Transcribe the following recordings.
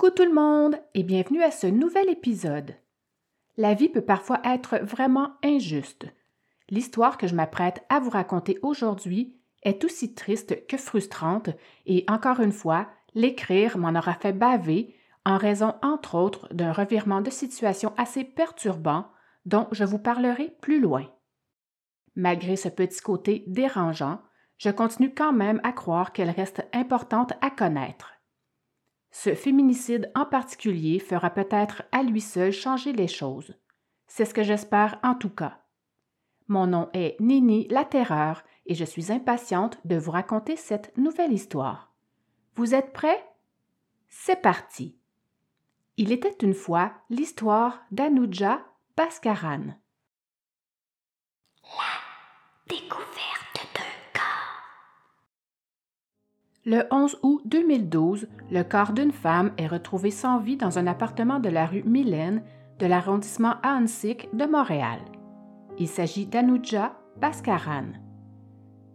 Coucou tout le monde et bienvenue à ce nouvel épisode. La vie peut parfois être vraiment injuste. L'histoire que je m'apprête à vous raconter aujourd'hui est aussi triste que frustrante et encore une fois, l'écrire m'en aura fait baver en raison entre autres d'un revirement de situation assez perturbant dont je vous parlerai plus loin. Malgré ce petit côté dérangeant, je continue quand même à croire qu'elle reste importante à connaître. Ce féminicide en particulier fera peut-être à lui seul changer les choses. C'est ce que j'espère en tout cas. Mon nom est Nini la Terreur et je suis impatiente de vous raconter cette nouvelle histoire. Vous êtes prêts? C'est parti. Il était une fois l'histoire d'Anuja Pascaran. La découverte d'un corps. Le 11 août 2012, le corps d'une femme est retrouvé sans vie dans un appartement de la rue Mylène de l'arrondissement Ahuntsic de Montréal. Il s'agit d'Anuja Pascaran.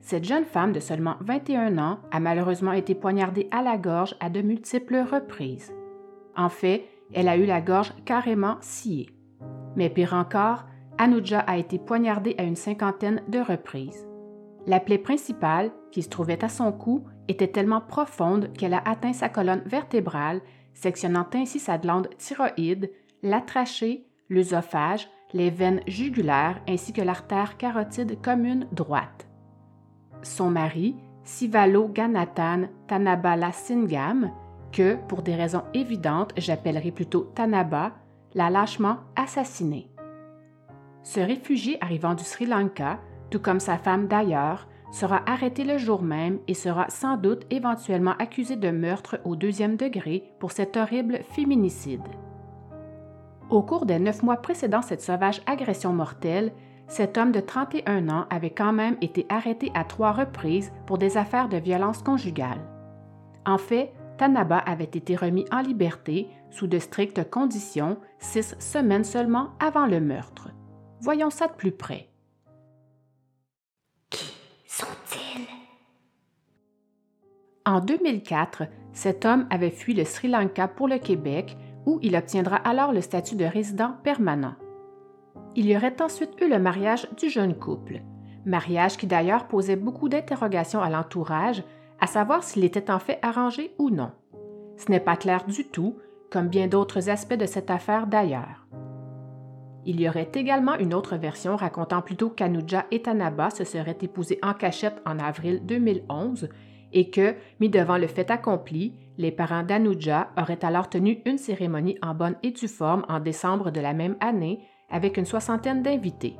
Cette jeune femme de seulement 21 ans a malheureusement été poignardée à la gorge à de multiples reprises. En fait, elle a eu la gorge carrément sciée. Mais pire encore, Anuja a été poignardée à une cinquantaine de reprises. La plaie principale, qui se trouvait à son cou, était tellement profonde qu'elle a atteint sa colonne vertébrale, sectionnant ainsi sa glande thyroïde, la trachée, l'œsophage, les veines jugulaires ainsi que l'artère carotide commune droite. Son mari, Sivalo Ganathan Tanabala Singam, que, pour des raisons évidentes, j'appellerai plutôt Tanaba, l'a lâchement assassiné. Ce réfugié arrivant du Sri Lanka, tout comme sa femme d'ailleurs, sera arrêté le jour même et sera sans doute éventuellement accusé de meurtre au deuxième degré pour cet horrible féminicide. Au cours des neuf mois précédant cette sauvage agression mortelle, cet homme de 31 ans avait quand même été arrêté à trois reprises pour des affaires de violence conjugale. En fait, Tanaba avait été remis en liberté sous de strictes conditions six semaines seulement avant le meurtre. Voyons ça de plus près. En 2004, cet homme avait fui le Sri Lanka pour le Québec, où il obtiendra alors le statut de résident permanent. Il y aurait ensuite eu le mariage du jeune couple, mariage qui d'ailleurs posait beaucoup d'interrogations à l'entourage, à savoir s'il était en fait arrangé ou non. Ce n'est pas clair du tout, comme bien d'autres aspects de cette affaire d'ailleurs. Il y aurait également une autre version racontant plutôt qu'Anuja et Tanaba se seraient épousés en cachette en avril 2011 et que, mis devant le fait accompli, les parents d'Anuja auraient alors tenu une cérémonie en bonne et due forme en décembre de la même année avec une soixantaine d'invités.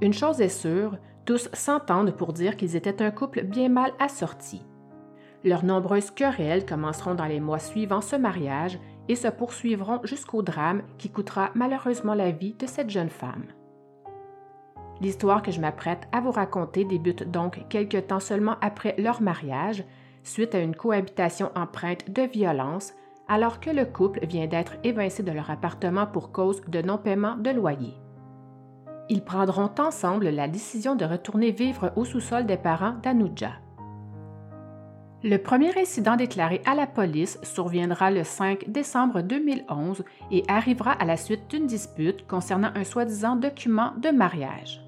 Une chose est sûre, tous s'entendent pour dire qu'ils étaient un couple bien mal assorti. Leurs nombreuses querelles commenceront dans les mois suivant ce mariage et se poursuivront jusqu'au drame qui coûtera malheureusement la vie de cette jeune femme. L'histoire que je m'apprête à vous raconter débute donc quelque temps seulement après leur mariage, suite à une cohabitation empreinte de violence, alors que le couple vient d'être évincé de leur appartement pour cause de non-paiement de loyer. Ils prendront ensemble la décision de retourner vivre au sous-sol des parents d'Anuja. Le premier incident déclaré à la police surviendra le 5 décembre 2011 et arrivera à la suite d'une dispute concernant un soi-disant document de mariage.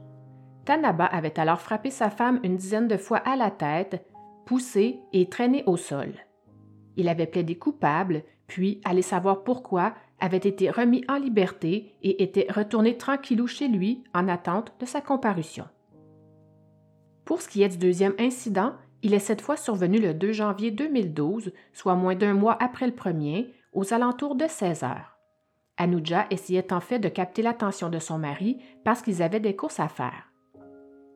Tanaba avait alors frappé sa femme une dizaine de fois à la tête, poussé et traîné au sol. Il avait plaidé coupable, puis, allez savoir pourquoi, avait été remis en liberté et était retourné tranquillou chez lui en attente de sa comparution. Pour ce qui est du deuxième incident, il est cette fois survenu le 2 janvier 2012, soit moins d'un mois après le premier, aux alentours de 16 heures. Anuja essayait en fait de capter l'attention de son mari parce qu'ils avaient des courses à faire.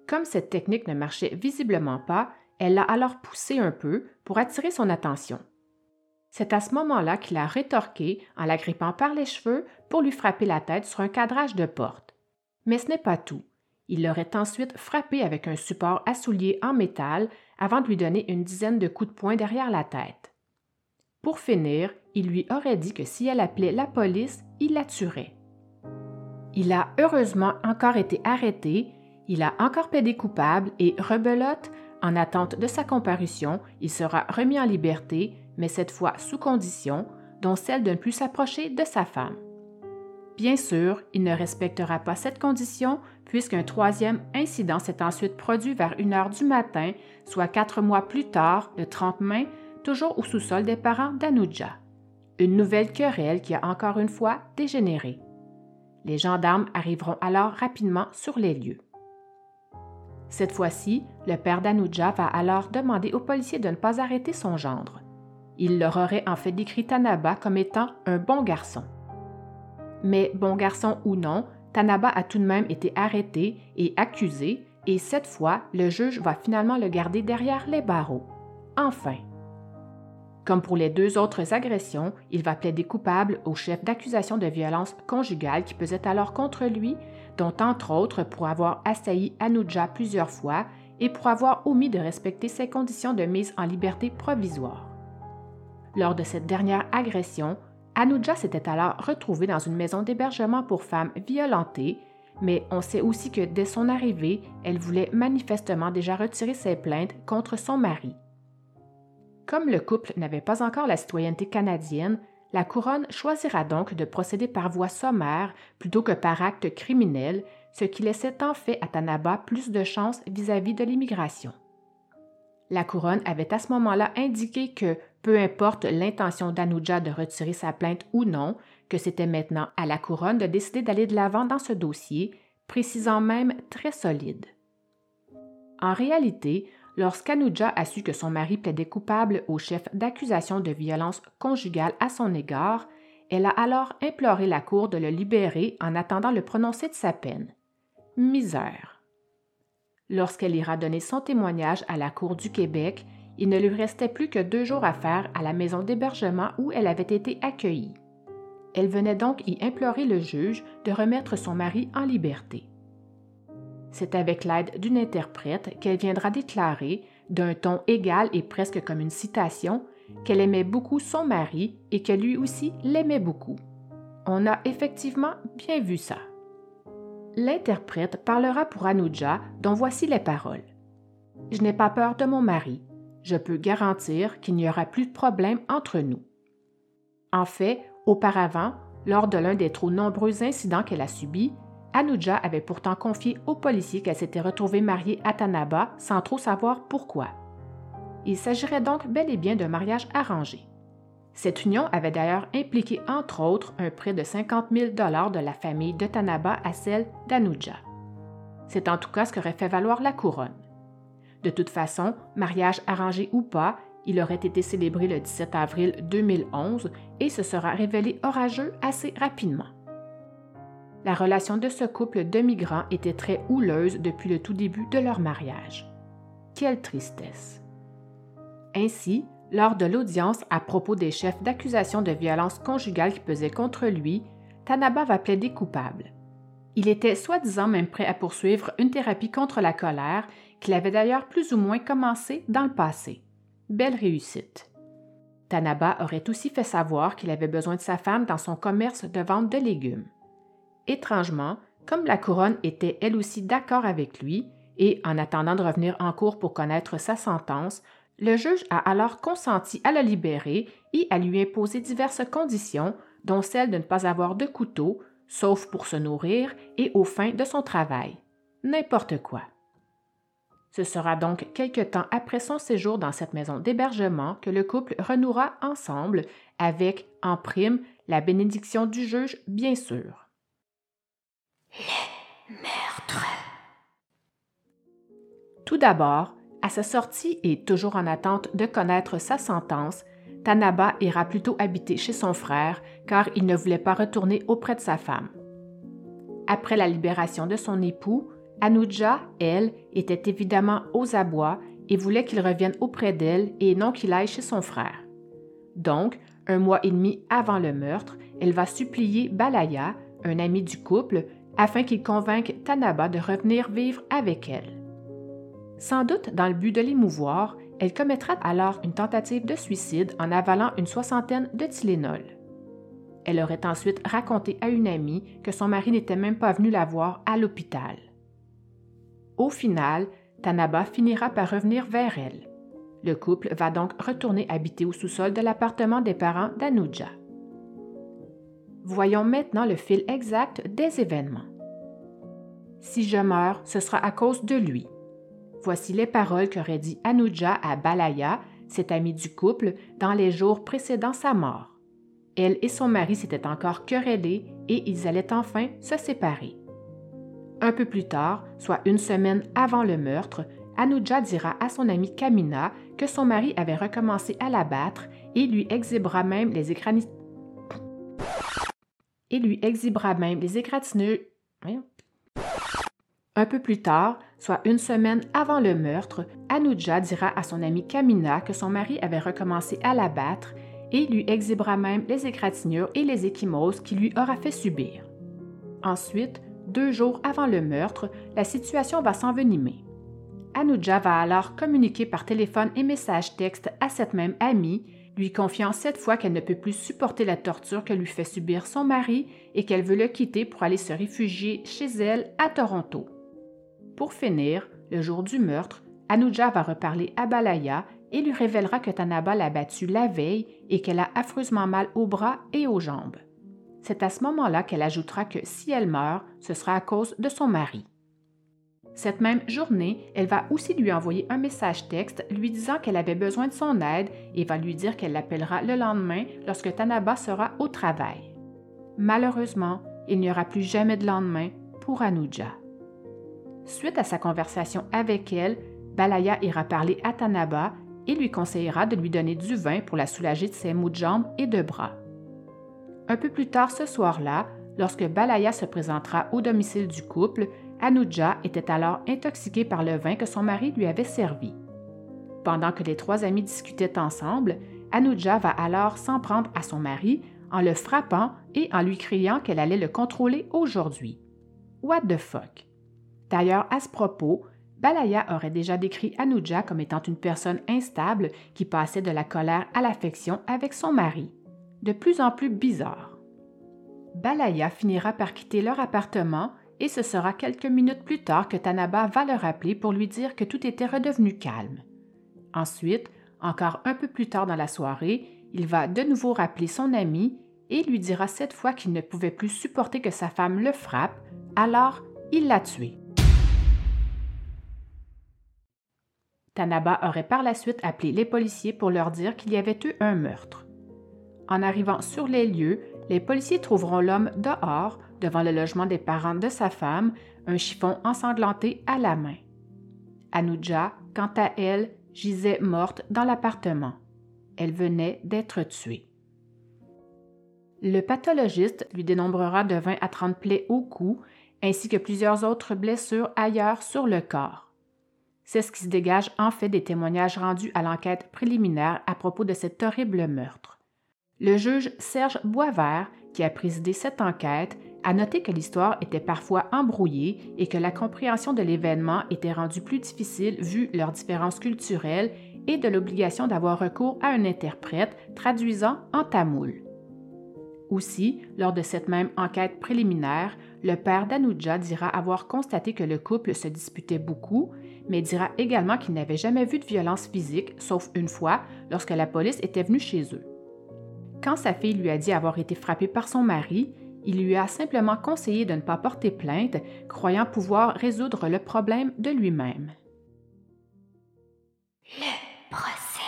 Comme cette technique ne marchait visiblement pas, elle l'a alors poussé un peu pour attirer son attention. C'est à ce moment-là qu'il a rétorqué en la grippant par les cheveux pour lui frapper la tête sur un cadrage de porte. Mais ce n'est pas tout. Il l'aurait ensuite frappé avec un support à souliers en métal avant de lui donner une dizaine de coups de poing derrière la tête. Pour finir, il lui aurait dit que si elle appelait la police, il la tuerait. Il a heureusement encore été arrêté, il a encore plaidé coupable et rebelote, en attente de sa comparution, il sera remis en liberté mais cette fois sous condition, dont celle de ne plus s'approcher de sa femme. Bien sûr, il ne respectera pas cette condition puisqu'un troisième incident s'est ensuite produit vers une heure du matin, soit quatre mois plus tard, le 30 mai, toujours au sous-sol des parents d'Anuja. Une nouvelle querelle qui a encore une fois dégénéré. Les gendarmes arriveront alors rapidement sur les lieux. Cette fois-ci, le père d'Anuja va alors demander aux policiers de ne pas arrêter son gendre. Il leur aurait en fait décrit Tanaba comme étant un bon garçon. Mais bon garçon ou non, Tanaba a tout de même été arrêté et accusé, et cette fois, le juge va finalement le garder derrière les barreaux. Enfin. Comme pour les deux autres agressions, il va plaider coupable au chef d'accusation de violence conjugale qui pesait alors contre lui, dont entre autres pour avoir assailli Anuja plusieurs fois et pour avoir omis de respecter ses conditions de mise en liberté provisoire. Lors de cette dernière agression, Anuja s'était alors retrouvée dans une maison d'hébergement pour femmes violentées, mais on sait aussi que dès son arrivée, elle voulait manifestement déjà retirer ses plaintes contre son mari. Comme le couple n'avait pas encore la citoyenneté canadienne, la couronne choisira donc de procéder par voie sommaire plutôt que par acte criminel, ce qui laissait en fait à Tanaba plus de chances vis-à-vis de l'immigration. La couronne avait à ce moment-là indiqué que, peu importe l'intention d'Anuja de retirer sa plainte ou non, que c'était maintenant à la couronne de décider d'aller de l'avant dans ce dossier, précisant même très solide. En réalité, Lorsqu'Anuja a su que son mari plaidait coupable au chef d'accusation de violence conjugale à son égard, elle a alors imploré la Cour de le libérer en attendant le prononcé de sa peine. Misère. Lorsqu'elle ira donner son témoignage à la Cour du Québec, il ne lui restait plus que deux jours à faire à la maison d'hébergement où elle avait été accueillie. Elle venait donc y implorer le juge de remettre son mari en liberté. C'est avec l'aide d'une interprète qu'elle viendra déclarer, d'un ton égal et presque comme une citation, qu'elle aimait beaucoup son mari et que lui aussi l'aimait beaucoup. On a effectivement bien vu ça. L'interprète parlera pour Anuja, dont voici les paroles. Je n'ai pas peur de mon mari. Je peux garantir qu'il n'y aura plus de problème entre nous. En fait, auparavant, lors de l'un des trop nombreux incidents qu'elle a subis, Anuja avait pourtant confié aux policiers qu'elle s'était retrouvée mariée à Tanaba sans trop savoir pourquoi. Il s'agirait donc bel et bien d'un mariage arrangé. Cette union avait d'ailleurs impliqué entre autres un prêt de 50 000 de la famille de Tanaba à celle d'Anuja. C'est en tout cas ce qu'aurait fait valoir la couronne. De toute façon, mariage arrangé ou pas, il aurait été célébré le 17 avril 2011 et se sera révélé orageux assez rapidement. La relation de ce couple de migrants était très houleuse depuis le tout début de leur mariage. Quelle tristesse. Ainsi, lors de l'audience à propos des chefs d'accusation de violence conjugale qui pesaient contre lui, Tanaba va plaider coupable. Il était soi-disant même prêt à poursuivre une thérapie contre la colère qu'il avait d'ailleurs plus ou moins commencé dans le passé. Belle réussite. Tanaba aurait aussi fait savoir qu'il avait besoin de sa femme dans son commerce de vente de légumes. Étrangement, comme la couronne était elle aussi d'accord avec lui, et en attendant de revenir en cours pour connaître sa sentence, le juge a alors consenti à le libérer et à lui imposer diverses conditions, dont celle de ne pas avoir de couteau, sauf pour se nourrir et aux fins de son travail. N'importe quoi. Ce sera donc quelque temps après son séjour dans cette maison d'hébergement que le couple renouera ensemble, avec, en prime, la bénédiction du juge, bien sûr. Le meurtre. Tout d'abord, à sa sortie et toujours en attente de connaître sa sentence, Tanaba ira plutôt habiter chez son frère car il ne voulait pas retourner auprès de sa femme. Après la libération de son époux, Anuja, elle, était évidemment aux abois et voulait qu'il revienne auprès d'elle et non qu'il aille chez son frère. Donc, un mois et demi avant le meurtre, elle va supplier Balaya, un ami du couple, afin qu'il convainque Tanaba de revenir vivre avec elle. Sans doute dans le but de l'émouvoir, elle commettra alors une tentative de suicide en avalant une soixantaine de Tylenol. Elle aurait ensuite raconté à une amie que son mari n'était même pas venu la voir à l'hôpital. Au final, Tanaba finira par revenir vers elle. Le couple va donc retourner habiter au sous-sol de l'appartement des parents d'Anuja. Voyons maintenant le fil exact des événements. Si je meurs, ce sera à cause de lui. Voici les paroles qu'aurait dit Anuja à Balaya, cet ami du couple, dans les jours précédant sa mort. Elle et son mari s'étaient encore querellés et ils allaient enfin se séparer. Un peu plus tard, soit une semaine avant le meurtre, Anuja dira à son amie Kamina que son mari avait recommencé à la battre et lui exhibera même les et lui exhibera même les égratignures. Un peu plus tard, soit une semaine avant le meurtre, Anuja dira à son amie Kamina que son mari avait recommencé à la battre et lui exhibera même les égratignures et les échymoses qu'il lui aura fait subir. Ensuite, deux jours avant le meurtre, la situation va s'envenimer. Anuja va alors communiquer par téléphone et message texte à cette même amie, lui confiant cette fois qu'elle ne peut plus supporter la torture que lui fait subir son mari et qu'elle veut le quitter pour aller se réfugier chez elle à Toronto. Pour finir, le jour du meurtre, Anuja va reparler à Balaya et lui révélera que Tanaba l'a battue la veille et qu'elle a affreusement mal aux bras et aux jambes. C'est à ce moment-là qu'elle ajoutera que si elle meurt, ce sera à cause de son mari. Cette même journée, elle va aussi lui envoyer un message texte lui disant qu'elle avait besoin de son aide et va lui dire qu'elle l'appellera le lendemain lorsque Tanaba sera au travail. Malheureusement, il n'y aura plus jamais de lendemain pour Anuja. Suite à sa conversation avec elle, Balaya ira parler à Tanaba et lui conseillera de lui donner du vin pour la soulager de ses maux de jambes et de bras. Un peu plus tard ce soir-là, lorsque Balaya se présentera au domicile du couple, Anuja était alors intoxiquée par le vin que son mari lui avait servi. Pendant que les trois amis discutaient ensemble, Anuja va alors s'en prendre à son mari en le frappant et en lui criant qu'elle allait le contrôler aujourd'hui. What the fuck? D'ailleurs, à ce propos, Balaya aurait déjà décrit Anuja comme étant une personne instable qui passait de la colère à l'affection avec son mari. De plus en plus bizarre. Balaya finira par quitter leur appartement et ce sera quelques minutes plus tard que Tanaba va le rappeler pour lui dire que tout était redevenu calme. Ensuite, encore un peu plus tard dans la soirée, il va de nouveau rappeler son ami et lui dira cette fois qu'il ne pouvait plus supporter que sa femme le frappe, alors il l'a tué. Tanaba aurait par la suite appelé les policiers pour leur dire qu'il y avait eu un meurtre. En arrivant sur les lieux, les policiers trouveront l'homme dehors, devant le logement des parents de sa femme, un chiffon ensanglanté à la main. Anuja, quant à elle, gisait morte dans l'appartement. Elle venait d'être tuée. Le pathologiste lui dénombrera de 20 à 30 plaies au cou, ainsi que plusieurs autres blessures ailleurs sur le corps. C'est ce qui se dégage en fait des témoignages rendus à l'enquête préliminaire à propos de cet horrible meurtre. Le juge Serge Boisvert, qui a présidé cette enquête, a noté que l'histoire était parfois embrouillée et que la compréhension de l'événement était rendue plus difficile vu leurs différences culturelles et de l'obligation d'avoir recours à un interprète traduisant en tamoul. Aussi, lors de cette même enquête préliminaire, le père d'Anuja dira avoir constaté que le couple se disputait beaucoup mais dira également qu'il n'avait jamais vu de violence physique, sauf une fois, lorsque la police était venue chez eux. Quand sa fille lui a dit avoir été frappée par son mari, il lui a simplement conseillé de ne pas porter plainte, croyant pouvoir résoudre le problème de lui-même. Le procès.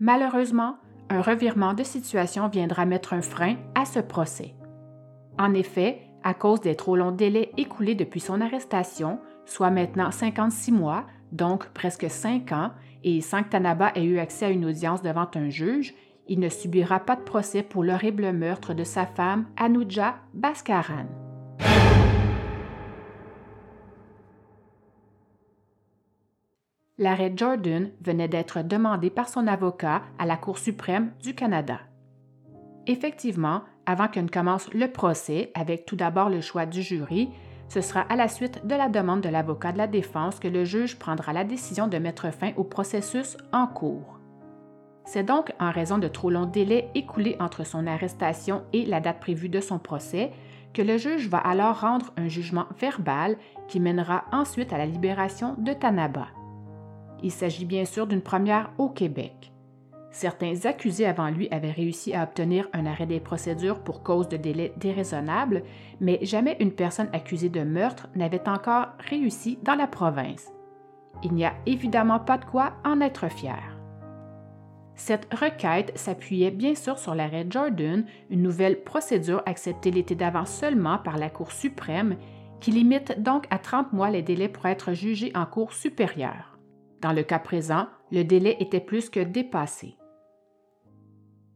Malheureusement, un revirement de situation viendra mettre un frein à ce procès. En effet, à cause des trop longs délais écoulés depuis son arrestation, soit maintenant 56 mois, donc presque 5 ans, et sans que Tanaba ait eu accès à une audience devant un juge, il ne subira pas de procès pour l'horrible meurtre de sa femme, Anuja Baskaran. L'arrêt Jordan venait d'être demandé par son avocat à la Cour suprême du Canada. Effectivement, avant que ne commence le procès, avec tout d'abord le choix du jury, ce sera à la suite de la demande de l'avocat de la défense que le juge prendra la décision de mettre fin au processus en cours. C'est donc en raison de trop longs délais écoulés entre son arrestation et la date prévue de son procès que le juge va alors rendre un jugement verbal qui mènera ensuite à la libération de Tanaba. Il s'agit bien sûr d'une première au Québec. Certains accusés avant lui avaient réussi à obtenir un arrêt des procédures pour cause de délai déraisonnable, mais jamais une personne accusée de meurtre n'avait encore réussi dans la province. Il n'y a évidemment pas de quoi en être fier. Cette requête s'appuyait bien sûr sur l'arrêt Jordan, une nouvelle procédure acceptée l'été d'avant seulement par la Cour suprême, qui limite donc à 30 mois les délais pour être jugé en Cour supérieure. Dans le cas présent, le délai était plus que dépassé.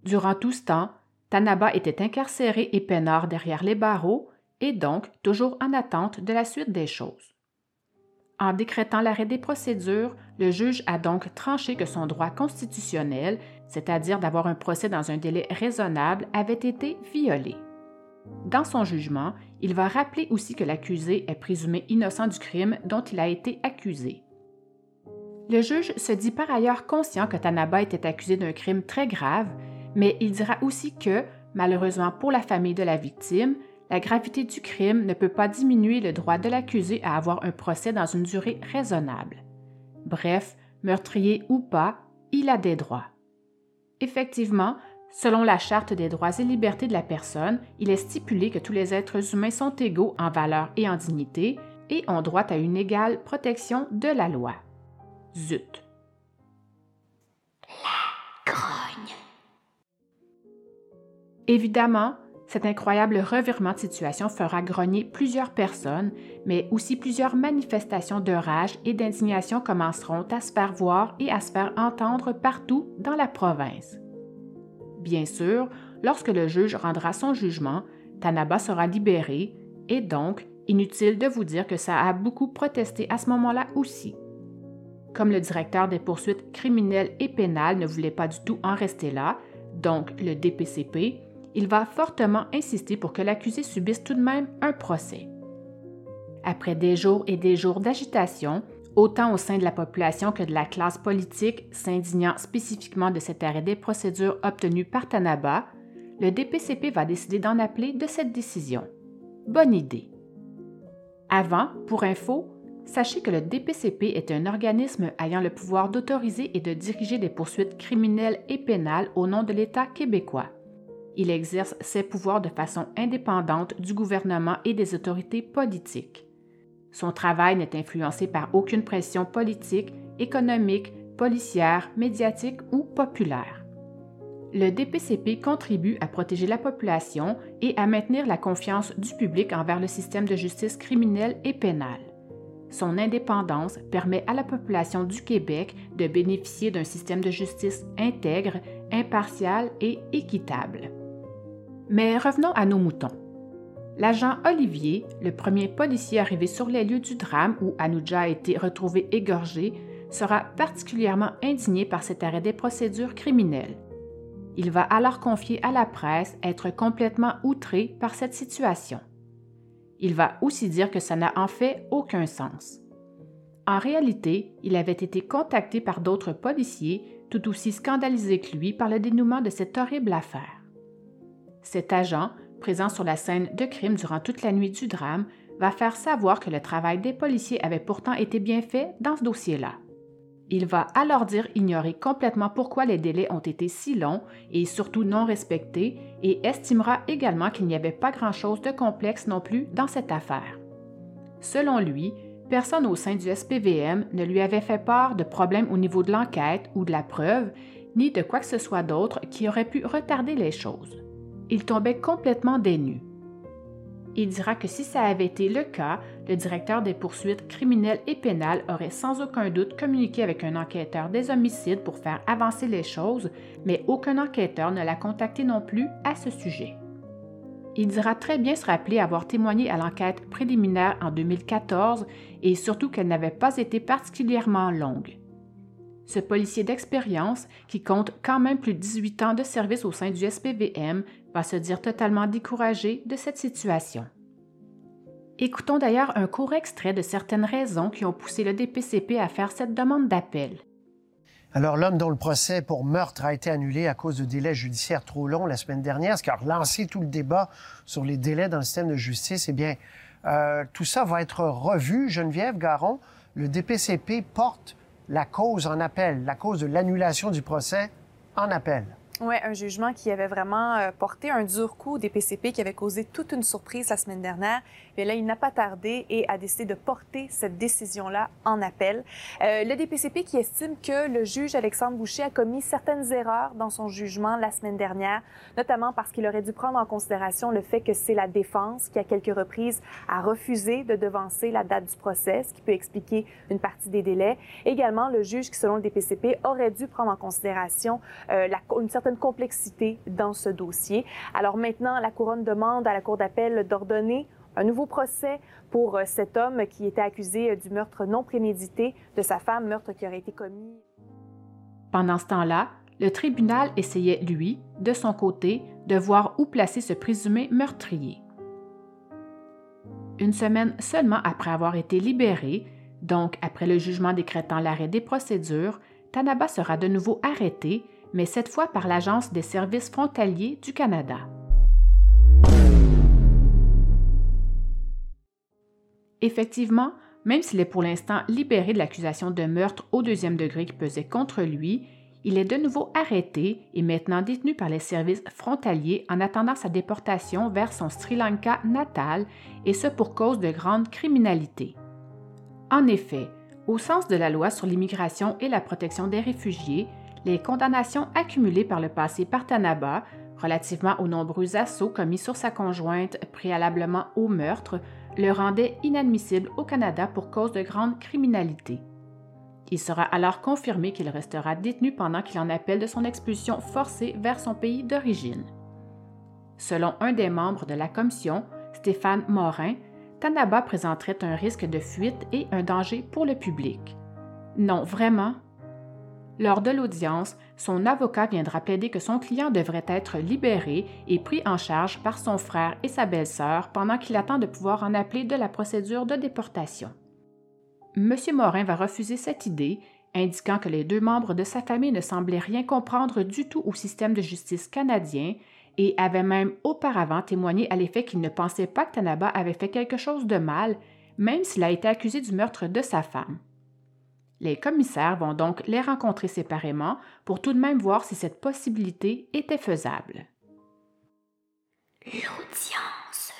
Durant tout ce temps, Tanaba était incarcéré et peinard derrière les barreaux et donc toujours en attente de la suite des choses. En décrétant l'arrêt des procédures, le juge a donc tranché que son droit constitutionnel, c'est-à-dire d'avoir un procès dans un délai raisonnable, avait été violé. Dans son jugement, il va rappeler aussi que l'accusé est présumé innocent du crime dont il a été accusé. Le juge se dit par ailleurs conscient que Tanaba était accusé d'un crime très grave mais il dira aussi que, malheureusement pour la famille de la victime, la gravité du crime ne peut pas diminuer le droit de l'accusé à avoir un procès dans une durée raisonnable. Bref, meurtrier ou pas, il a des droits. Effectivement, selon la Charte des droits et libertés de la personne, il est stipulé que tous les êtres humains sont égaux en valeur et en dignité et ont droit à une égale protection de la loi. Zut. Évidemment, cet incroyable revirement de situation fera grogner plusieurs personnes, mais aussi plusieurs manifestations de rage et d'indignation commenceront à se faire voir et à se faire entendre partout dans la province. Bien sûr, lorsque le juge rendra son jugement, Tanaba sera libéré et donc inutile de vous dire que ça a beaucoup protesté à ce moment-là aussi. Comme le directeur des poursuites criminelles et pénales ne voulait pas du tout en rester là, donc le DPCP, il va fortement insister pour que l'accusé subisse tout de même un procès. Après des jours et des jours d'agitation, autant au sein de la population que de la classe politique s'indignant spécifiquement de cet arrêt des procédures obtenu par Tanaba, le DPCP va décider d'en appeler de cette décision. Bonne idée. Avant, pour info, sachez que le DPCP est un organisme ayant le pouvoir d'autoriser et de diriger des poursuites criminelles et pénales au nom de l'État québécois. Il exerce ses pouvoirs de façon indépendante du gouvernement et des autorités politiques. Son travail n'est influencé par aucune pression politique, économique, policière, médiatique ou populaire. Le DPCP contribue à protéger la population et à maintenir la confiance du public envers le système de justice criminelle et pénale. Son indépendance permet à la population du Québec de bénéficier d'un système de justice intègre, impartial et équitable. Mais revenons à nos moutons. L'agent Olivier, le premier policier arrivé sur les lieux du drame où Anuja a été retrouvé égorgé, sera particulièrement indigné par cet arrêt des procédures criminelles. Il va alors confier à la presse être complètement outré par cette situation. Il va aussi dire que ça n'a en fait aucun sens. En réalité, il avait été contacté par d'autres policiers tout aussi scandalisés que lui par le dénouement de cette horrible affaire. Cet agent, présent sur la scène de crime durant toute la nuit du drame, va faire savoir que le travail des policiers avait pourtant été bien fait dans ce dossier-là. Il va alors dire ignorer complètement pourquoi les délais ont été si longs et surtout non respectés et estimera également qu'il n'y avait pas grand-chose de complexe non plus dans cette affaire. Selon lui, personne au sein du SPVM ne lui avait fait part de problèmes au niveau de l'enquête ou de la preuve, ni de quoi que ce soit d'autre qui aurait pu retarder les choses il tombait complètement dénu. Il dira que si ça avait été le cas, le directeur des poursuites criminelles et pénales aurait sans aucun doute communiqué avec un enquêteur des homicides pour faire avancer les choses, mais aucun enquêteur ne l'a contacté non plus à ce sujet. Il dira très bien se rappeler avoir témoigné à l'enquête préliminaire en 2014 et surtout qu'elle n'avait pas été particulièrement longue. Ce policier d'expérience, qui compte quand même plus de 18 ans de service au sein du SPVM, va se dire totalement découragé de cette situation. Écoutons d'ailleurs un court extrait de certaines raisons qui ont poussé le DPCP à faire cette demande d'appel. Alors, l'homme dont le procès pour meurtre a été annulé à cause de délais judiciaires trop longs la semaine dernière, ce qui a relancé tout le débat sur les délais dans le système de justice, eh bien, euh, tout ça va être revu. Geneviève Garon, le DPCP porte la cause en appel, la cause de l'annulation du procès, en appel. Oui, un jugement qui avait vraiment euh, porté un dur coup au DPCP, qui avait causé toute une surprise la semaine dernière. Mais là, il n'a pas tardé et a décidé de porter cette décision-là en appel. Euh, le DPCP qui estime que le juge Alexandre Boucher a commis certaines erreurs dans son jugement la semaine dernière, notamment parce qu'il aurait dû prendre en considération le fait que c'est la défense qui, à quelques reprises, a refusé de devancer la date du procès, ce qui peut expliquer une partie des délais. Également, le juge qui, selon le DPCP, aurait dû prendre en considération euh, une certaine complexité dans ce dossier. Alors maintenant, la couronne demande à la Cour d'appel d'ordonner un nouveau procès pour euh, cet homme qui était accusé euh, du meurtre non prémédité de sa femme, meurtre qui aurait été commis. Pendant ce temps-là, le tribunal essayait, lui, de son côté, de voir où placer ce présumé meurtrier. Une semaine seulement après avoir été libéré, donc après le jugement décrétant l'arrêt des procédures, Tanaba sera de nouveau arrêté mais cette fois par l'Agence des services frontaliers du Canada. Effectivement, même s'il est pour l'instant libéré de l'accusation de meurtre au deuxième degré qui pesait contre lui, il est de nouveau arrêté et maintenant détenu par les services frontaliers en attendant sa déportation vers son Sri Lanka natal, et ce pour cause de grande criminalité. En effet, au sens de la loi sur l'immigration et la protection des réfugiés, les condamnations accumulées par le passé par Tanaba, relativement aux nombreux assauts commis sur sa conjointe préalablement au meurtre, le rendaient inadmissible au Canada pour cause de grande criminalité. Il sera alors confirmé qu'il restera détenu pendant qu'il en appelle de son expulsion forcée vers son pays d'origine. Selon un des membres de la commission, Stéphane Morin, Tanaba présenterait un risque de fuite et un danger pour le public. Non, vraiment, lors de l'audience, son avocat viendra plaider que son client devrait être libéré et pris en charge par son frère et sa belle-sœur pendant qu'il attend de pouvoir en appeler de la procédure de déportation. M. Morin va refuser cette idée, indiquant que les deux membres de sa famille ne semblaient rien comprendre du tout au système de justice canadien et avait même auparavant témoigné à l'effet qu'il ne pensait pas que Tanaba avait fait quelque chose de mal, même s'il a été accusé du meurtre de sa femme. Les commissaires vont donc les rencontrer séparément pour tout de même voir si cette possibilité était faisable. L'audience.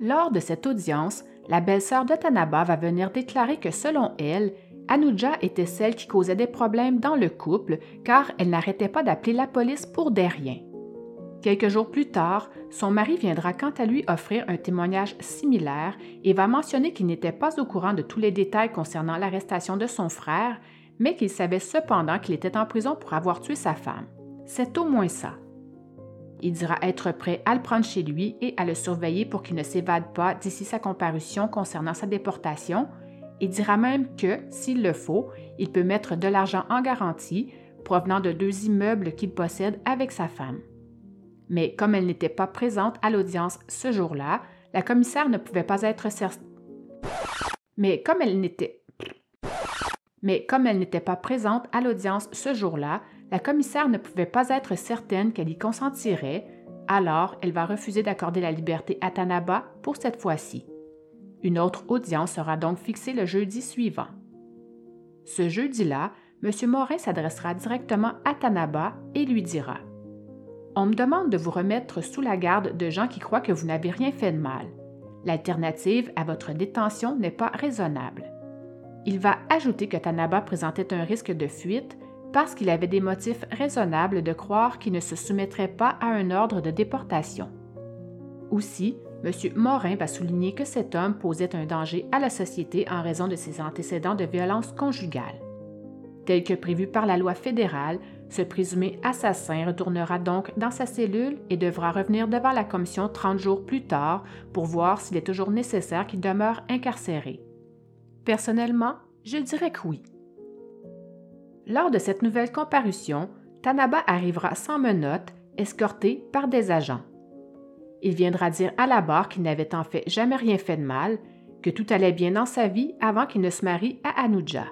Lors de cette audience, la belle-sœur de Tanaba va venir déclarer que selon elle, Anuja était celle qui causait des problèmes dans le couple car elle n'arrêtait pas d'appeler la police pour des riens. Quelques jours plus tard, son mari viendra quant à lui offrir un témoignage similaire et va mentionner qu'il n'était pas au courant de tous les détails concernant l'arrestation de son frère, mais qu'il savait cependant qu'il était en prison pour avoir tué sa femme. C'est au moins ça. Il dira être prêt à le prendre chez lui et à le surveiller pour qu'il ne s'évade pas d'ici sa comparution concernant sa déportation, et dira même que, s'il le faut, il peut mettre de l'argent en garantie provenant de deux immeubles qu'il possède avec sa femme mais comme elle n'était pas présente à l'audience ce jour-là, la commissaire ne pouvait pas être mais comme elle n'était pas présente à l'audience ce jour-là, la commissaire ne pouvait pas être certaine qu'elle y consentirait, alors elle va refuser d'accorder la liberté à Tanaba pour cette fois-ci. Une autre audience sera donc fixée le jeudi suivant. Ce jeudi-là, M. Morin s'adressera directement à Tanaba et lui dira on me demande de vous remettre sous la garde de gens qui croient que vous n'avez rien fait de mal. L'alternative à votre détention n'est pas raisonnable. Il va ajouter que Tanaba présentait un risque de fuite parce qu'il avait des motifs raisonnables de croire qu'il ne se soumettrait pas à un ordre de déportation. Aussi, M. Morin va souligner que cet homme posait un danger à la société en raison de ses antécédents de violence conjugale. Tel que prévu par la loi fédérale, ce présumé assassin retournera donc dans sa cellule et devra revenir devant la commission 30 jours plus tard pour voir s'il est toujours nécessaire qu'il demeure incarcéré. Personnellement, je dirais que oui. Lors de cette nouvelle comparution, Tanaba arrivera sans menottes, escorté par des agents. Il viendra dire à la barre qu'il n'avait en fait jamais rien fait de mal, que tout allait bien dans sa vie avant qu'il ne se marie à Anuja.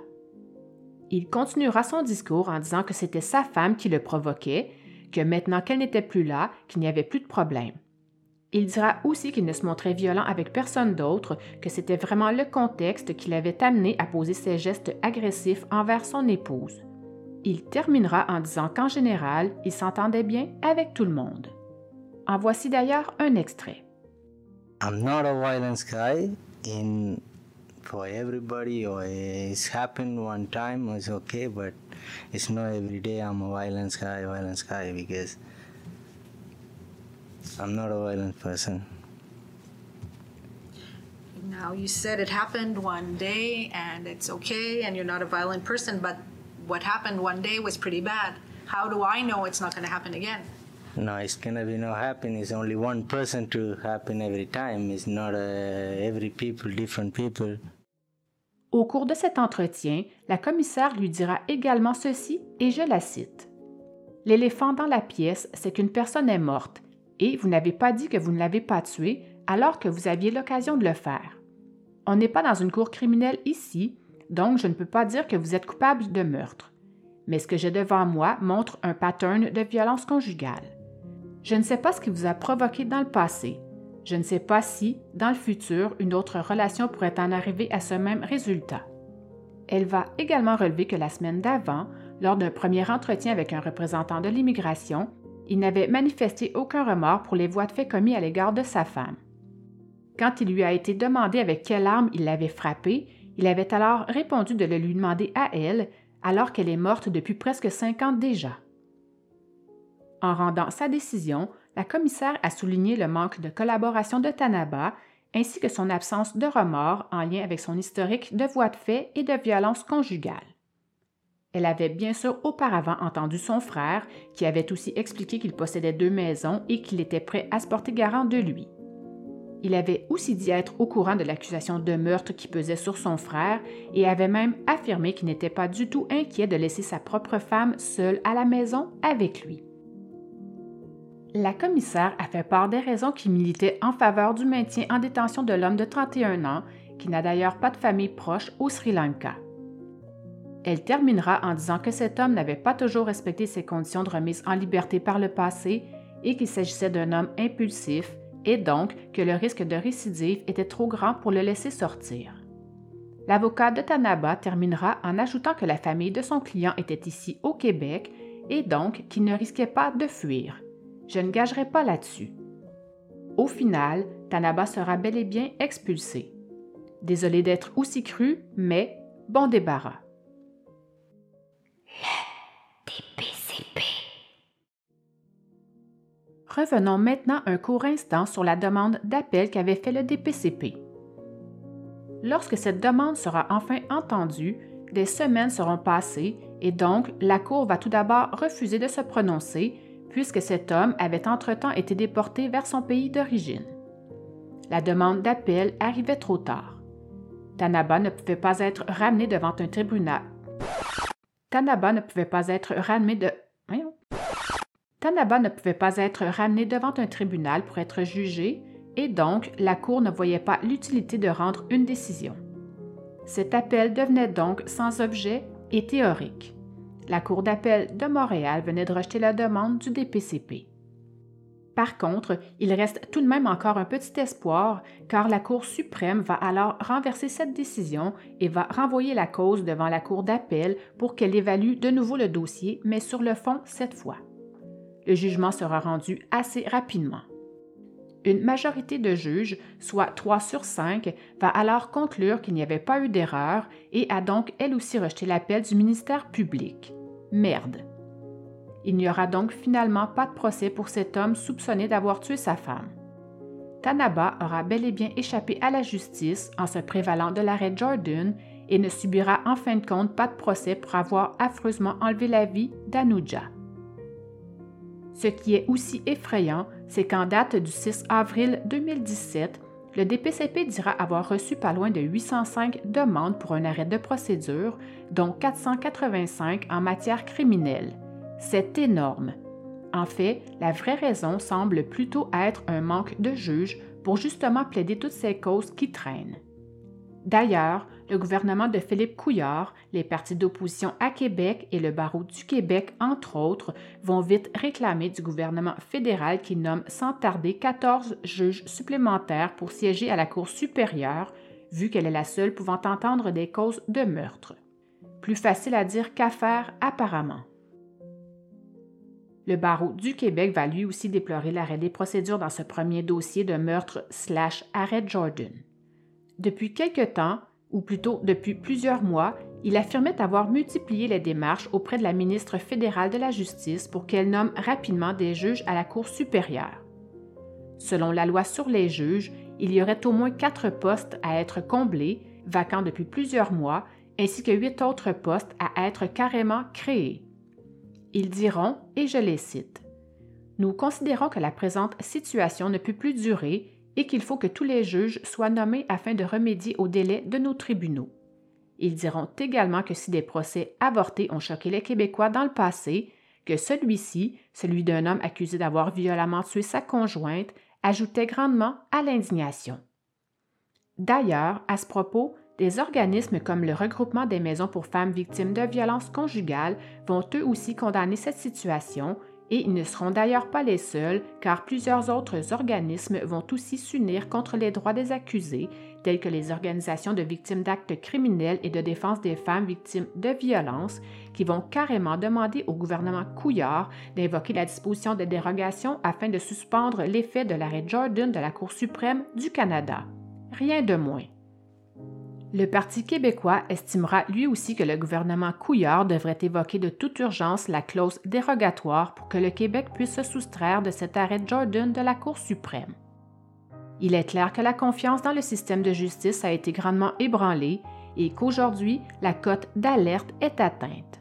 Il continuera son discours en disant que c'était sa femme qui le provoquait, que maintenant qu'elle n'était plus là, qu'il n'y avait plus de problème. Il dira aussi qu'il ne se montrait violent avec personne d'autre, que c'était vraiment le contexte qui l'avait amené à poser ces gestes agressifs envers son épouse. Il terminera en disant qu'en général, il s'entendait bien avec tout le monde. En voici d'ailleurs un extrait. For everybody or it's happened one time it's okay but it's not every day I'm a violence guy violence guy because I'm not a violent person. Now, you said it happened one day and it's okay and you're not a violent person, but what happened one day was pretty bad. How do I know it's not going to happen again? No, it's gonna be no only one person to happen every time. It's not uh, every people, different people. Au cours de cet entretien, la commissaire lui dira également ceci, et je la cite. L'éléphant dans la pièce, c'est qu'une personne est morte, et vous n'avez pas dit que vous ne l'avez pas tué alors que vous aviez l'occasion de le faire. On n'est pas dans une cour criminelle ici, donc je ne peux pas dire que vous êtes coupable de meurtre. Mais ce que j'ai devant moi montre un pattern de violence conjugale. Je ne sais pas ce qui vous a provoqué dans le passé. Je ne sais pas si, dans le futur, une autre relation pourrait en arriver à ce même résultat. Elle va également relever que la semaine d'avant, lors d'un premier entretien avec un représentant de l'immigration, il n'avait manifesté aucun remords pour les voies de fait commis à l'égard de sa femme. Quand il lui a été demandé avec quelle arme il l'avait frappée, il avait alors répondu de le lui demander à elle, alors qu'elle est morte depuis presque cinq ans déjà. En rendant sa décision, la commissaire a souligné le manque de collaboration de Tanaba ainsi que son absence de remords en lien avec son historique de voies de fait et de violence conjugale. Elle avait bien sûr auparavant entendu son frère, qui avait aussi expliqué qu'il possédait deux maisons et qu'il était prêt à se porter garant de lui. Il avait aussi dit être au courant de l'accusation de meurtre qui pesait sur son frère et avait même affirmé qu'il n'était pas du tout inquiet de laisser sa propre femme seule à la maison avec lui. La commissaire a fait part des raisons qui militaient en faveur du maintien en détention de l'homme de 31 ans, qui n'a d'ailleurs pas de famille proche au Sri Lanka. Elle terminera en disant que cet homme n'avait pas toujours respecté ses conditions de remise en liberté par le passé et qu'il s'agissait d'un homme impulsif et donc que le risque de récidive était trop grand pour le laisser sortir. L'avocat de Tanaba terminera en ajoutant que la famille de son client était ici au Québec et donc qu'il ne risquait pas de fuir. Je ne gagerai pas là-dessus. Au final, Tanaba sera bel et bien expulsé. Désolé d'être aussi cru, mais bon débarras. Revenons maintenant un court instant sur la demande d'appel qu'avait fait le DPCP. Lorsque cette demande sera enfin entendue, des semaines seront passées et donc la Cour va tout d'abord refuser de se prononcer puisque cet homme avait entre-temps été déporté vers son pays d'origine. La demande d'appel arrivait trop tard. Tanaba ne pouvait pas être ramené devant un tribunal. Tanaba ne pouvait pas être ramené de... Ne pouvait pas être ramené devant un tribunal pour être jugé et donc la Cour ne voyait pas l'utilité de rendre une décision. Cet appel devenait donc sans objet et théorique. La Cour d'appel de Montréal venait de rejeter la demande du DPCP. Par contre, il reste tout de même encore un petit espoir, car la Cour suprême va alors renverser cette décision et va renvoyer la cause devant la Cour d'appel pour qu'elle évalue de nouveau le dossier, mais sur le fond cette fois le jugement sera rendu assez rapidement. Une majorité de juges, soit 3 sur 5, va alors conclure qu'il n'y avait pas eu d'erreur et a donc elle aussi rejeté l'appel du ministère public. Merde. Il n'y aura donc finalement pas de procès pour cet homme soupçonné d'avoir tué sa femme. Tanaba aura bel et bien échappé à la justice en se prévalant de l'arrêt Jordan et ne subira en fin de compte pas de procès pour avoir affreusement enlevé la vie d'Anuja. Ce qui est aussi effrayant, c'est qu'en date du 6 avril 2017, le DPCP dira avoir reçu pas loin de 805 demandes pour un arrêt de procédure, dont 485 en matière criminelle. C'est énorme. En fait, la vraie raison semble plutôt être un manque de juges pour justement plaider toutes ces causes qui traînent. D'ailleurs, le gouvernement de Philippe Couillard, les partis d'opposition à Québec et le barreau du Québec, entre autres, vont vite réclamer du gouvernement fédéral qui nomme sans tarder 14 juges supplémentaires pour siéger à la Cour supérieure, vu qu'elle est la seule pouvant entendre des causes de meurtre. Plus facile à dire qu'à faire apparemment. Le barreau du Québec va lui aussi déplorer l'arrêt des procédures dans ce premier dossier de meurtre slash arrêt Jordan. Depuis quelque temps, ou plutôt depuis plusieurs mois, il affirmait avoir multiplié les démarches auprès de la ministre fédérale de la Justice pour qu'elle nomme rapidement des juges à la Cour supérieure. Selon la loi sur les juges, il y aurait au moins quatre postes à être comblés, vacants depuis plusieurs mois, ainsi que huit autres postes à être carrément créés. Ils diront, et je les cite, Nous considérons que la présente situation ne peut plus durer et qu'il faut que tous les juges soient nommés afin de remédier aux délais de nos tribunaux. Ils diront également que si des procès avortés ont choqué les Québécois dans le passé, que celui-ci, celui d'un homme accusé d'avoir violemment tué sa conjointe, ajoutait grandement à l'indignation. D'ailleurs, à ce propos, des organismes comme le regroupement des maisons pour femmes victimes de violences conjugales vont eux aussi condamner cette situation et ils ne seront d'ailleurs pas les seuls car plusieurs autres organismes vont aussi s'unir contre les droits des accusés, tels que les organisations de victimes d'actes criminels et de défense des femmes victimes de violences, qui vont carrément demander au gouvernement Couillard d'invoquer la disposition de dérogation afin de suspendre l'effet de l'arrêt Jordan de la Cour suprême du Canada. Rien de moins. Le Parti québécois estimera lui aussi que le gouvernement Couillard devrait évoquer de toute urgence la clause dérogatoire pour que le Québec puisse se soustraire de cet arrêt Jordan de la Cour suprême. Il est clair que la confiance dans le système de justice a été grandement ébranlée et qu'aujourd'hui, la cote d'alerte est atteinte.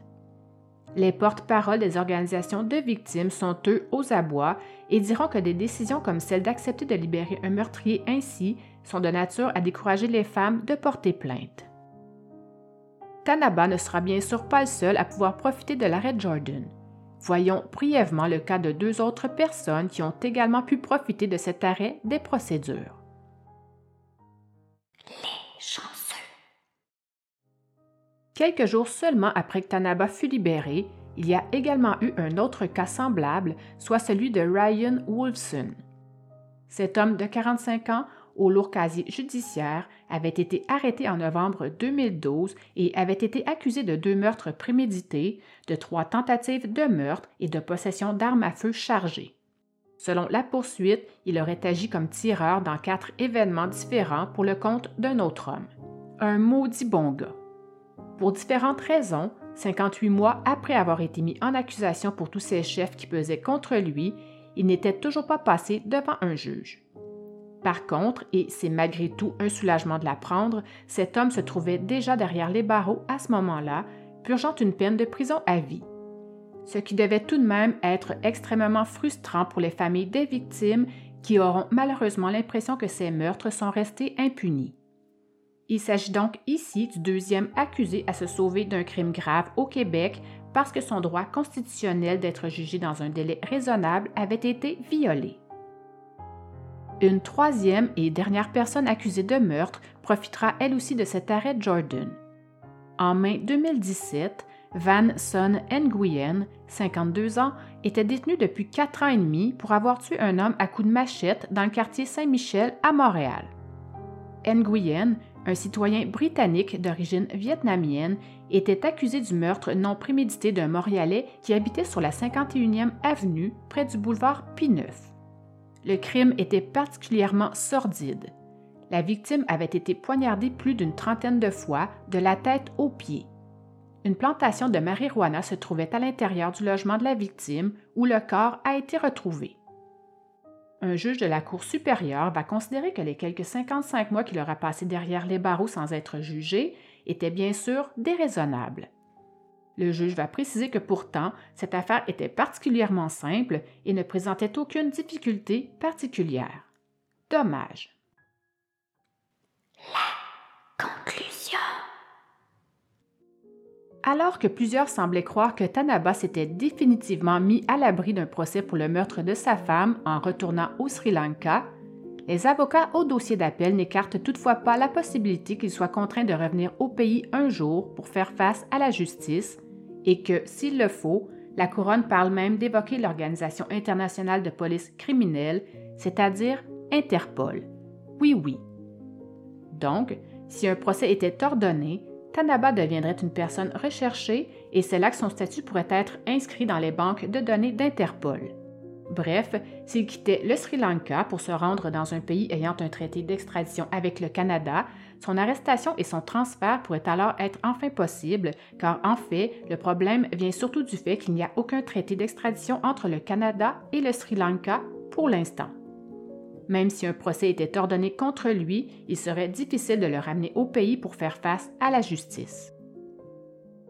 Les porte-paroles des organisations de victimes sont eux aux abois et diront que des décisions comme celle d'accepter de libérer un meurtrier ainsi sont de nature à décourager les femmes de porter plainte. Tanaba ne sera bien sûr pas le seul à pouvoir profiter de l'arrêt Jordan. Voyons brièvement le cas de deux autres personnes qui ont également pu profiter de cet arrêt des procédures. Les chanceux. Quelques jours seulement après que Tanaba fut libéré, il y a également eu un autre cas semblable, soit celui de Ryan Wolfson. Cet homme de 45 ans au lourd casier judiciaire, avait été arrêté en novembre 2012 et avait été accusé de deux meurtres prémédités, de trois tentatives de meurtre et de possession d'armes à feu chargées. Selon la poursuite, il aurait agi comme tireur dans quatre événements différents pour le compte d'un autre homme. Un maudit bon gars. Pour différentes raisons, 58 mois après avoir été mis en accusation pour tous ces chefs qui pesaient contre lui, il n'était toujours pas passé devant un juge. Par contre, et c'est malgré tout un soulagement de l'apprendre, cet homme se trouvait déjà derrière les barreaux à ce moment-là, purgeant une peine de prison à vie. Ce qui devait tout de même être extrêmement frustrant pour les familles des victimes qui auront malheureusement l'impression que ces meurtres sont restés impunis. Il s'agit donc ici du deuxième accusé à se sauver d'un crime grave au Québec parce que son droit constitutionnel d'être jugé dans un délai raisonnable avait été violé. Une troisième et dernière personne accusée de meurtre profitera elle aussi de cet arrêt Jordan. En mai 2017, Van Son Nguyen, 52 ans, était détenu depuis quatre ans et demi pour avoir tué un homme à coups de machette dans le quartier Saint-Michel à Montréal. Nguyen, un citoyen britannique d'origine vietnamienne, était accusé du meurtre non prémédité d'un Montréalais qui habitait sur la 51e avenue près du boulevard P9. Le crime était particulièrement sordide. La victime avait été poignardée plus d'une trentaine de fois, de la tête aux pieds. Une plantation de marijuana se trouvait à l'intérieur du logement de la victime où le corps a été retrouvé. Un juge de la Cour supérieure va considérer que les quelques 55 mois qu'il aura passés derrière les barreaux sans être jugé étaient bien sûr déraisonnables. Le juge va préciser que pourtant, cette affaire était particulièrement simple et ne présentait aucune difficulté particulière. Dommage. La conclusion. Alors que plusieurs semblaient croire que Tanaba s'était définitivement mis à l'abri d'un procès pour le meurtre de sa femme en retournant au Sri Lanka, les avocats au dossier d'appel n'écartent toutefois pas la possibilité qu'il soit contraint de revenir au pays un jour pour faire face à la justice et que, s'il le faut, la Couronne parle même d'évoquer l'Organisation internationale de police criminelle, c'est-à-dire Interpol. Oui, oui. Donc, si un procès était ordonné, Tanaba deviendrait une personne recherchée et c'est là que son statut pourrait être inscrit dans les banques de données d'Interpol. Bref, s'il quittait le Sri Lanka pour se rendre dans un pays ayant un traité d'extradition avec le Canada, son arrestation et son transfert pourraient alors être enfin possibles, car en fait, le problème vient surtout du fait qu'il n'y a aucun traité d'extradition entre le Canada et le Sri Lanka pour l'instant. Même si un procès était ordonné contre lui, il serait difficile de le ramener au pays pour faire face à la justice.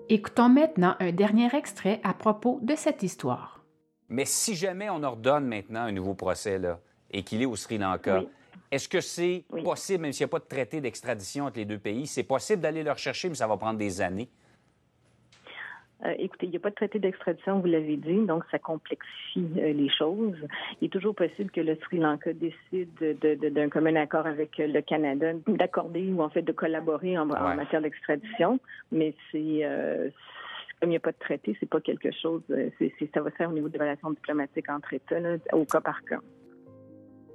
Écoutons maintenant un dernier extrait à propos de cette histoire. Mais si jamais on ordonne maintenant un nouveau procès là, et qu'il est au Sri Lanka, est-ce que c'est possible, même s'il n'y a pas de traité d'extradition entre les deux pays, c'est possible d'aller le rechercher, mais ça va prendre des années? Euh, écoutez, il n'y a pas de traité d'extradition, vous l'avez dit, donc ça complexifie euh, les choses. Il est toujours possible que le Sri Lanka décide d'un commun accord avec euh, le Canada d'accorder ou en fait de collaborer en, matière d'extradition, mais c'est comme il n'y a pas de traité, c'est pas quelque chose. ça va se faire au niveau des relations diplomatiques entre États, au cas par cas.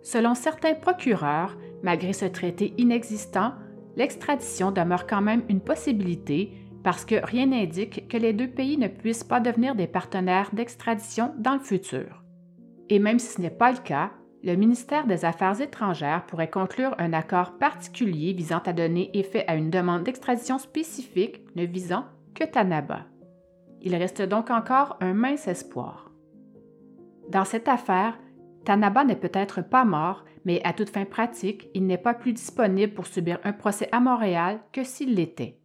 Selon certains procureurs, malgré ce traité inexistant, l'extradition demeure quand même une possibilité parce que rien n'indique que les deux pays ne puissent pas devenir des partenaires d'extradition dans le futur. Et même si ce n'est pas le cas, le ministère des Affaires étrangères pourrait conclure un accord particulier visant à donner effet à une demande d'extradition spécifique ne visant que Tanaba. Il reste donc encore un mince espoir. Dans cette affaire, Tanaba n'est peut-être pas mort, mais à toute fin pratique, il n'est pas plus disponible pour subir un procès à Montréal que s'il l'était.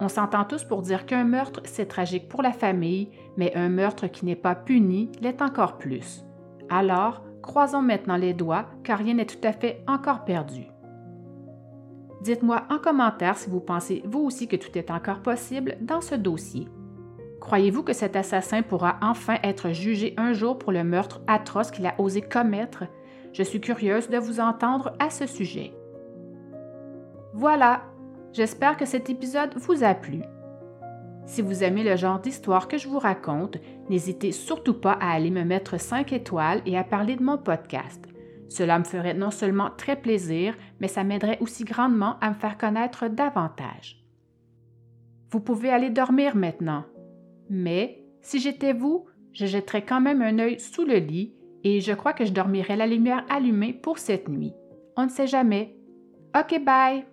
On s'entend tous pour dire qu'un meurtre, c'est tragique pour la famille, mais un meurtre qui n'est pas puni l'est encore plus. Alors, croisons maintenant les doigts, car rien n'est tout à fait encore perdu. Dites-moi en commentaire si vous pensez vous aussi que tout est encore possible dans ce dossier. Croyez-vous que cet assassin pourra enfin être jugé un jour pour le meurtre atroce qu'il a osé commettre? Je suis curieuse de vous entendre à ce sujet. Voilà, J'espère que cet épisode vous a plu. Si vous aimez le genre d'histoire que je vous raconte, n'hésitez surtout pas à aller me mettre 5 étoiles et à parler de mon podcast. Cela me ferait non seulement très plaisir, mais ça m'aiderait aussi grandement à me faire connaître davantage. Vous pouvez aller dormir maintenant. Mais, si j'étais vous, je jetterais quand même un œil sous le lit et je crois que je dormirais la lumière allumée pour cette nuit. On ne sait jamais. OK, bye!